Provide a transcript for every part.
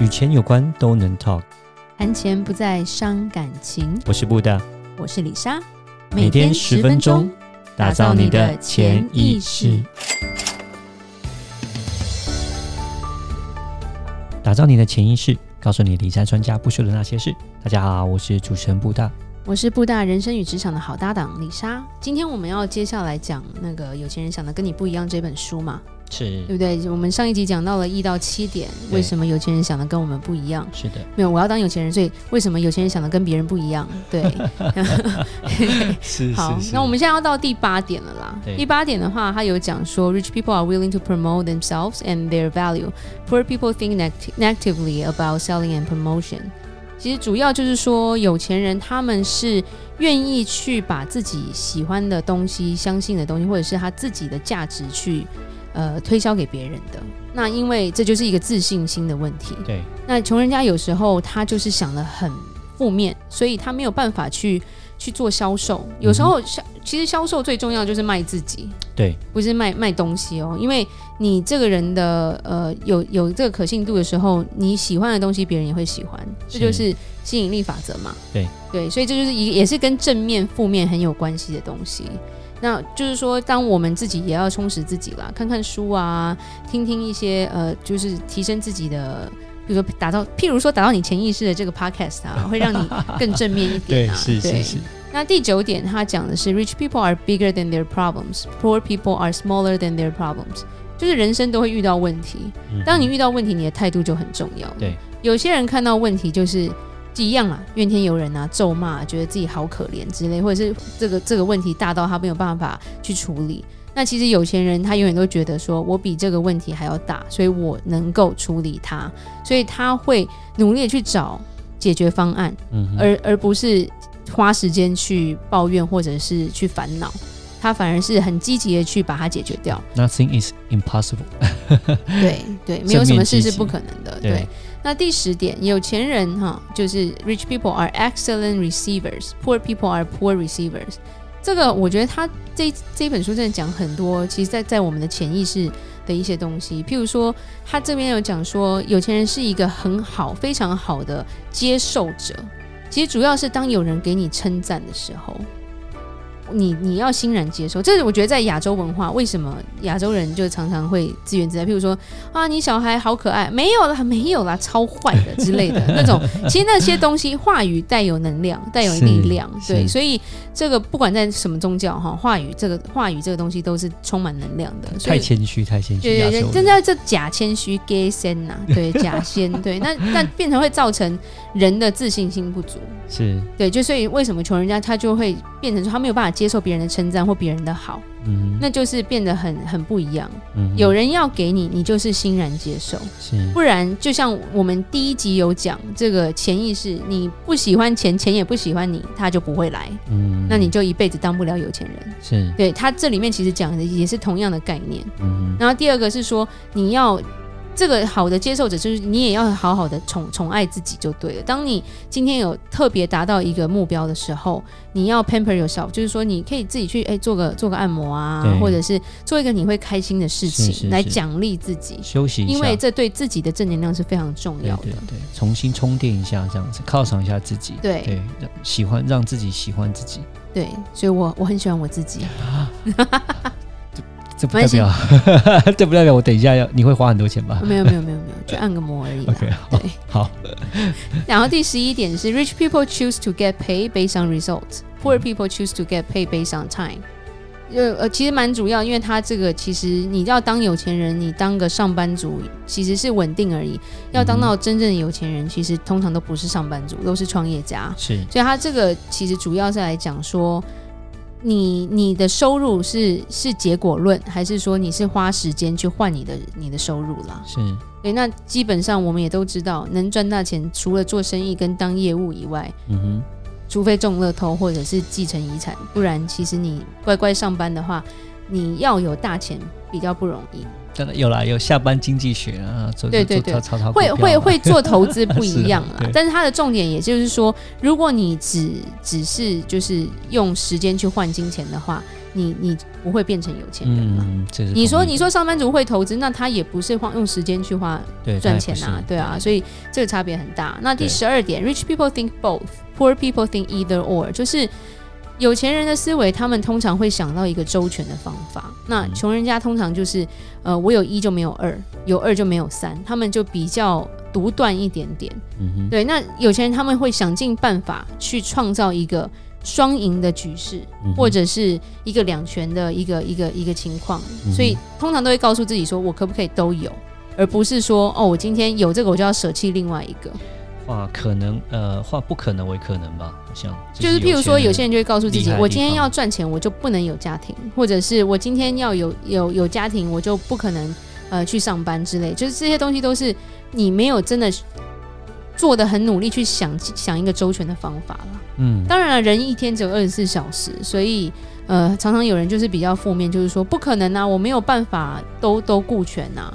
与钱有关都能 talk，谈钱不再伤感情。我是布大，我是李莎，每天十分钟，打造你的潜意识，打造你的潜意识，告诉你理财专家不说的那些事。大家好，我是主持人布大，我是布大人生与职场的好搭档李莎。今天我们要接下来讲那个有钱人想的跟你不一样这本书嘛。是对不对？我们上一集讲到了一到七点，为什么有钱人想的跟我们不一样？是的，没有，我要当有钱人，所以为什么有钱人想的跟别人不一样？对，是 好，那我们现在要到第八点了啦。第八点的话，他有讲说，rich people are willing to promote themselves and their value. Poor people think negatively about selling and promotion. 其实主要就是说，有钱人他们是愿意去把自己喜欢的东西、相信的东西，或者是他自己的价值去。呃，推销给别人的那，因为这就是一个自信心的问题。对，那穷人家有时候他就是想得很负面，所以他没有办法去去做销售。有时候销、嗯、其实销售最重要就是卖自己，对，不是卖卖东西哦。因为你这个人的呃有有这个可信度的时候，你喜欢的东西别人也会喜欢，这就是吸引力法则嘛。对对，所以这就是一也是跟正面负面很有关系的东西。那就是说，当我们自己也要充实自己啦，看看书啊，听听一些呃，就是提升自己的，比如说打造，譬如说打造你潜意识的这个 podcast 啊，会让你更正面一点啊。对，是是是。那第九点，他讲的是 rich people are bigger than their problems, poor people are smaller than their problems。就是人生都会遇到问题，当你遇到问题，你的态度就很重要。对，有些人看到问题就是。一样啊，怨天尤人啊，咒骂，觉得自己好可怜之类，或者是这个这个问题大到他没有办法去处理。那其实有钱人他永远都觉得说，我比这个问题还要大，所以我能够处理它，所以他会努力去找解决方案，嗯、而而不是花时间去抱怨或者是去烦恼，他反而是很积极的去把它解决掉。Nothing is impossible 对对，没有什么事是不可能的。对。对那第十点，有钱人哈，就是 rich people are excellent receivers，poor people are poor receivers。这个我觉得他这这本书真的讲很多，其实在在我们的潜意识的一些东西。譬如说，他这边有讲说，有钱人是一个很好、非常好的接受者。其实主要是当有人给你称赞的时候。你你要欣然接受，这是我觉得在亚洲文化，为什么亚洲人就常常会自怨自艾？譬如说啊，你小孩好可爱，没有啦，没有啦，超坏的之类的 那种。其实那些东西，话语带有能量，带有力量，对。所以这个不管在什么宗教哈，话语这个话语这个东西都是充满能量的。太谦虚，太谦虚。对对对，真的这假谦虚，gay 先呐，对，假仙，对。那那变成会造成人的自信心不足。是对，就所以为什么穷人家他就会变成说他没有办法接受别人的称赞或别人的好，嗯，那就是变得很很不一样。嗯，有人要给你，你就是欣然接受，是，不然就像我们第一集有讲这个潜意识，你不喜欢钱，钱也不喜欢你，他就不会来，嗯，那你就一辈子当不了有钱人。是，对，他这里面其实讲的也是同样的概念。嗯，然后第二个是说你要。这个好的接受者就是你，也要好好的宠宠爱自己就对了。当你今天有特别达到一个目标的时候，你要 pamper yourself，就是说你可以自己去哎做个做个按摩啊，或者是做一个你会开心的事情来奖励自己，休息一下，因为这对自己的正能量是非常重要的。对，对，对，重新充电一下，这样子犒赏一下自己。对对，喜欢让自己喜欢自己。对，所以我我很喜欢我自己。这不代表，这不代表我等一下要你会花很多钱吧？没有没有没有没有，就按个摩而已。OK，对，好。然后第十一点是，rich people choose to get paid based on results，poor people choose to get paid based on time。呃呃，其实蛮主要，因为他这个其实你要当有钱人，你当个上班族其实是稳定而已。要当到真正的有钱人，其实通常都不是上班族，都是创业家。是，所以他这个其实主要是来讲说。你你的收入是是结果论，还是说你是花时间去换你的你的收入啦？是，对，那基本上我们也都知道，能赚大钱，除了做生意跟当业务以外，嗯哼，除非中乐透或者是继承遗产，不然其实你乖乖上班的话，你要有大钱比较不容易。真的有啦，有下班经济学啊，做对对对，做炒炒会会会做投资 不一样啦。但是它的重点也就是说，如果你只只是就是用时间去换金钱的话，你你不会变成有钱人嘛。嗯，你说你说上班族会投资，那他也不是花用时间去花赚钱啊，对啊，所以这个差别很大。那第十二点，Rich people think both, poor people think either or，就是。有钱人的思维，他们通常会想到一个周全的方法。那穷人家通常就是，呃，我有一就没有二，有二就没有三，他们就比较独断一点点。嗯哼，对。那有钱人他们会想尽办法去创造一个双赢的局势，或者是一个两全的一个一个一个情况。所以通常都会告诉自己说，我可不可以都有，而不是说，哦，我今天有这个，我就要舍弃另外一个。化可能呃，化不可能为可能吧，好像就是譬如说，有些人就会告诉自己，我今天要赚钱，我就不能有家庭，或者是我今天要有有有家庭，我就不可能呃去上班之类，就是这些东西都是你没有真的做的很努力去想想一个周全的方法了。嗯，当然了，人一天只有二十四小时，所以呃，常常有人就是比较负面，就是说不可能啊，我没有办法都都顾全啊。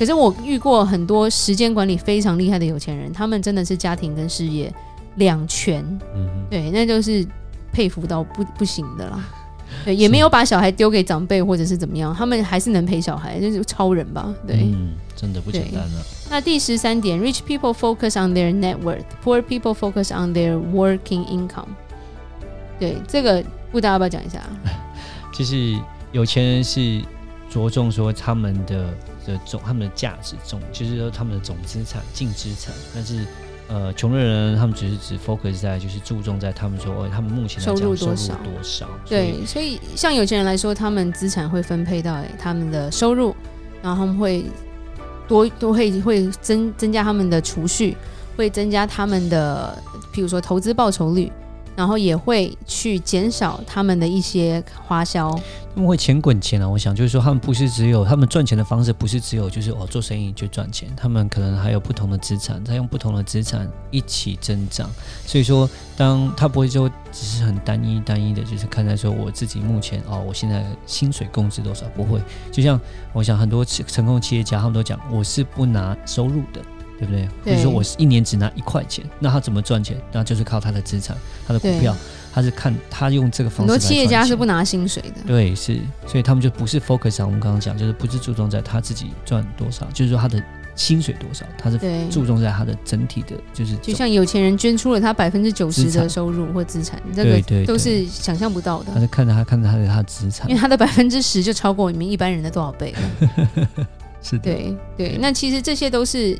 可是我遇过很多时间管理非常厉害的有钱人，他们真的是家庭跟事业两全，嗯哼，对，那就是佩服到不不行的啦。对，也没有把小孩丢给长辈或者是怎么样，他们还是能陪小孩，就是超人吧？对，嗯，真的不简单了。那第十三点，Rich people focus on their net worth，poor people focus on their working income。对，这个布大要不要讲一下？就是有钱人是着重说他们的。的总他们的价值总就是说他们的总资产净资产，但是呃穷的人他们只是只 focus 在就是注重在他们说他们目前收入多少多少，对，所以像有钱人来说，他们资产会分配到他们的收入，然后他们会多都会会增增加他们的储蓄，会增加他们的譬如说投资报酬率。然后也会去减少他们的一些花销，他们会钱滚钱啊！我想就是说，他们不是只有他们赚钱的方式，不是只有就是哦做生意就赚钱，他们可能还有不同的资产，在用不同的资产一起增长。所以说，当他不会说只是很单一单一的，就是看待说我自己目前哦，我现在薪水工资多少，不会。就像我想很多成功企业家，他们都讲我是不拿收入的。对不对？比如说我一年只拿一块钱，那他怎么赚钱？那就是靠他的资产，他的股票，他是看他用这个方式。很多企业家是不拿薪水的。对，是，所以他们就不是 focus 上我们刚刚讲，就是不是注重在他自己赚多少，就是说他的薪水多少，他是注重在他的整体的，就是就像有钱人捐出了他百分之九十的收入或资产，这个都是想象不到的。他是看着他看着他的他的资产，因为他的百分之十就超过你们一般人的多少倍了？是的，对对，那其实这些都是。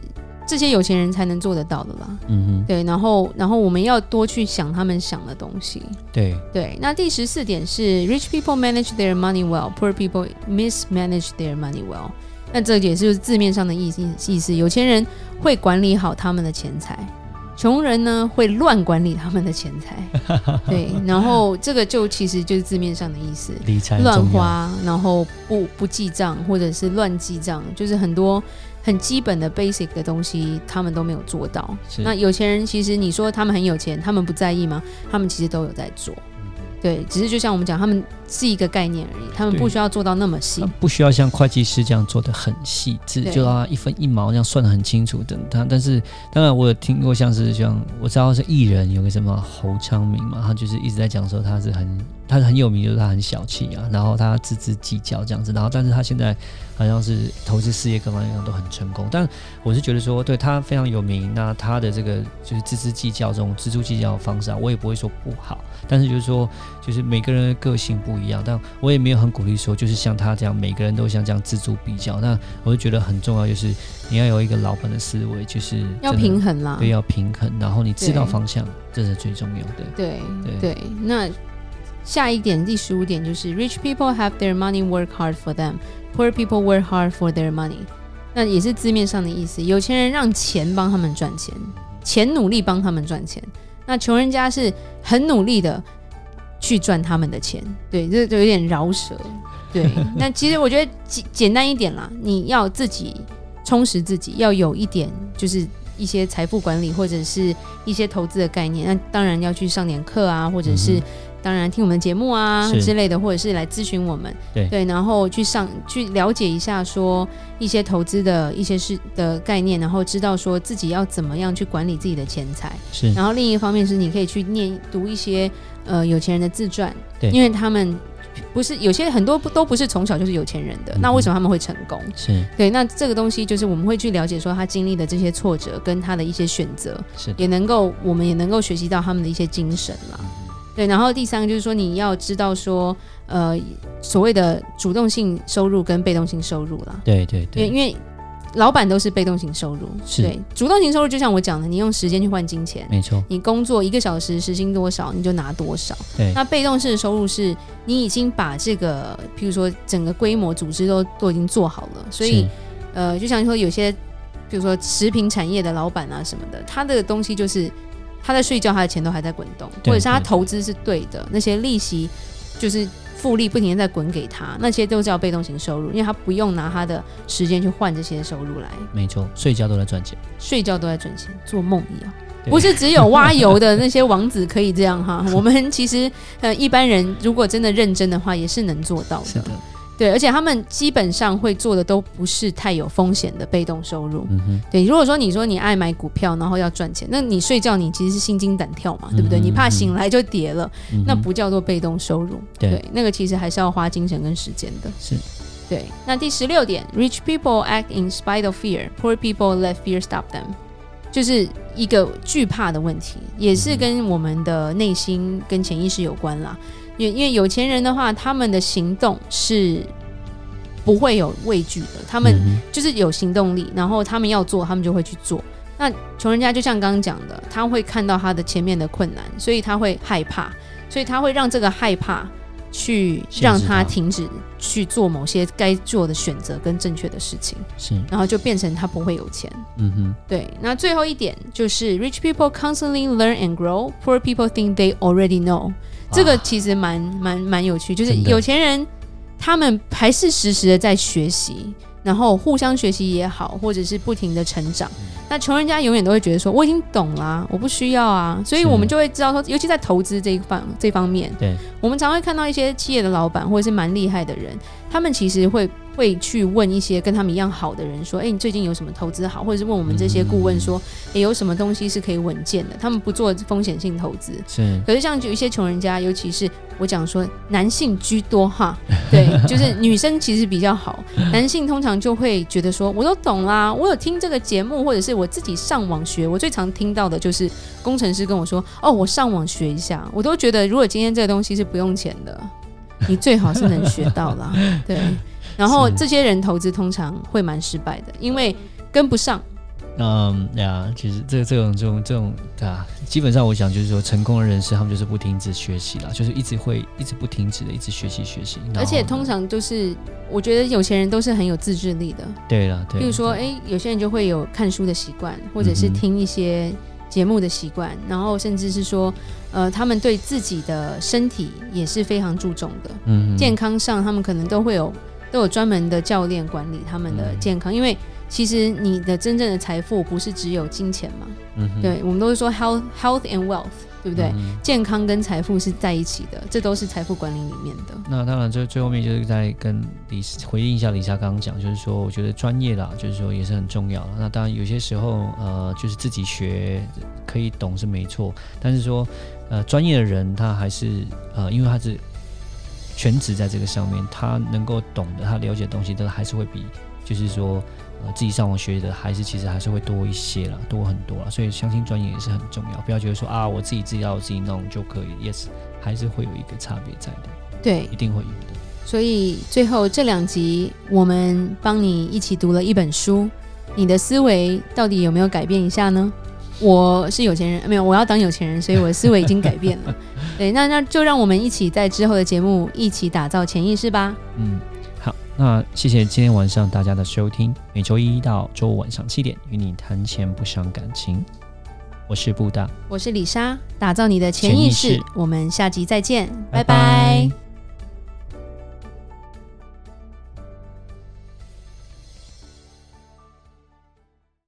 这些有钱人才能做得到的啦，嗯哼，对，然后，然后我们要多去想他们想的东西，对，对。那第十四点是，rich people manage their money well，poor people mismanage their money well。那这也是字面上的意思，意思，有钱人会管理好他们的钱财，穷人呢会乱管理他们的钱财，对。然后这个就其实就是字面上的意思，理财乱花，然后不不记账，或者是乱记账，就是很多。很基本的 basic 的东西，他们都没有做到。那有钱人其实你说他们很有钱，他们不在意吗？他们其实都有在做。对，只是就像我们讲，他们是一个概念而已，他们不需要做到那么细，不需要像会计师这样做的很细致，就让他一分一毛这样算的很清楚等他。但是当然我有听过，像是像我知道是艺人有个什么侯昌明嘛，他就是一直在讲说他是很他是很有名，就是他很小气啊，然后他錙铢计较这样子，然后但是他现在好像是投资事业各方面都很成功。但我是觉得说，对他非常有名，那他的这个就是錙铢计较这种锱铢计较的方式啊，我也不会说不好，但是就是说。就是每个人的个性不一样，但我也没有很鼓励说，就是像他这样，每个人都像这样錙铢必较。那我就觉得很重要，就是你要有一个老板的思维，就是要平衡啦，对，要平衡。然后你知道方向，这是最重要的。对对对。那下一点，第十五点就是，Rich people have their money work hard for them，poor people work hard for their money。那也是字面上的意思，有钱人让钱帮他们赚钱，钱努力帮他们赚钱。那穷人家是很努力的。去赚他们的钱，对，这就有点饶舌，对。那其实我觉得简简单一点啦，你要自己充实自己，要有一点就是一些财富管理或者是一些投资的概念，那当然要去上点课啊，或者是、嗯、当然听我们的节目啊之类的，或者是来咨询我们，对。对，然后去上去了解一下说一些投资的一些事的概念，然后知道说自己要怎么样去管理自己的钱财。是，然后另一方面是你可以去念读一些呃有钱人的自传，对，因为他们。不是有些很多不都不是从小就是有钱人的，嗯、那为什么他们会成功？是对，那这个东西就是我们会去了解说他经历的这些挫折跟他的一些选择，是也能够我们也能够学习到他们的一些精神啦。嗯、对，然后第三个就是说你要知道说，呃，所谓的主动性收入跟被动性收入啦。对对对，因为因为。老板都是被动型收入，是对主动型收入，就像我讲的，你用时间去换金钱，没错。你工作一个小时，时薪多少，你就拿多少。对。那被动式的收入是，你已经把这个，譬如说整个规模、组织都都已经做好了，所以，呃，就像说有些，比如说食品产业的老板啊什么的，他的东西就是他在睡觉，他的钱都还在滚动，或者是他投资是对的，那些利息就是。复利不停地在滚给他，那些都叫被动型收入，因为他不用拿他的时间去换这些收入来。没错，睡觉都在赚钱，睡觉都在赚钱，做梦一样。不是只有挖油的那些王子可以这样哈，我们其实呃一般人如果真的认真的话，也是能做到的。是的。对，而且他们基本上会做的都不是太有风险的被动收入。嗯哼。对，如果说你说你爱买股票，然后要赚钱，那你睡觉你其实是心惊胆跳嘛，对不对？嗯。你怕醒来就跌了，嗯。那不叫做被动收入。对。对，那个其实还是要花精神跟时间的。是。对，那第十六点，Rich people act in spite of fear, poor people let fear stop them，就是一个惧怕的问题，也是跟我们的内心跟潜意识有关啦。因因为有钱人的话，他们的行动是不会有畏惧的，他们就是有行动力，然后他们要做，他们就会去做。那穷人家就像刚刚讲的，他会看到他的前面的困难，所以他会害怕，所以他会让这个害怕去让他停止去做某些该做的选择跟正确的事情，是，然后就变成他不会有钱。嗯哼，对。那最后一点就是，rich people constantly learn and grow，poor people think they already know。这个其实蛮蛮蛮有趣，就是有钱人他们还是时时的在学习，然后互相学习也好，或者是不停的成长。那穷人家永远都会觉得说，我已经懂了啊，我不需要啊，所以我们就会知道说，尤其在投资这一方这方面，对，我们常会看到一些企业的老板或者是蛮厉害的人，他们其实会。会去问一些跟他们一样好的人说：“哎，你最近有什么投资好？”或者是问我们这些顾问说：“哎，有什么东西是可以稳健的？”他们不做风险性投资。是。可是像有一些穷人家，尤其是我讲说男性居多哈，对，就是女生其实比较好，男性通常就会觉得说：“我都懂啦，我有听这个节目，或者是我自己上网学。”我最常听到的就是工程师跟我说：“哦，我上网学一下。”我都觉得，如果今天这个东西是不用钱的，你最好是能学到啦。对。然后这些人投资通常会蛮失败的，因为跟不上。嗯呀，其实这这种这种这种对啊，基本上我想就是说，成功的人士他们就是不停止学习了，就是一直会一直不停止的一直学习学习。而且通常都是，我觉得有钱人都是很有自制力的。对了，对。比如说，哎，有些人就会有看书的习惯，或者是听一些节目的习惯，嗯、然后甚至是说，呃，他们对自己的身体也是非常注重的。嗯，健康上他们可能都会有。都有专门的教练管理他们的健康，嗯、因为其实你的真正的财富不是只有金钱嘛。嗯哼，对，我们都是说 health health and wealth，对不对？嗯、健康跟财富是在一起的，这都是财富管理里面的。那当然，最最后面就是在跟李回应一下李莎刚刚讲，就是说，我觉得专业啦，就是说也是很重要。那当然有些时候，呃，就是自己学可以懂是没错，但是说，呃，专业的人他还是呃，因为他是。全职在这个上面，他能够懂的，他了解的东西，都还是会比，就是说，呃，自己上网学的，还是其实还是会多一些啦，多很多啦。所以，相信专业也是很重要，不要觉得说啊，我自己自己要我自己弄就可以，yes，还是会有一个差别在的。对，一定会有的。所以，最后这两集，我们帮你一起读了一本书，你的思维到底有没有改变一下呢？我是有钱人，没有，我要当有钱人，所以我的思维已经改变了。对，那那就让我们一起在之后的节目一起打造潜意识吧。嗯，好，那谢谢今天晚上大家的收听，每周一到周五晚上七点与你谈钱不伤感情。我是布达，我是李莎，打造你的潜意识。意识，我们下集再见，拜拜。拜拜。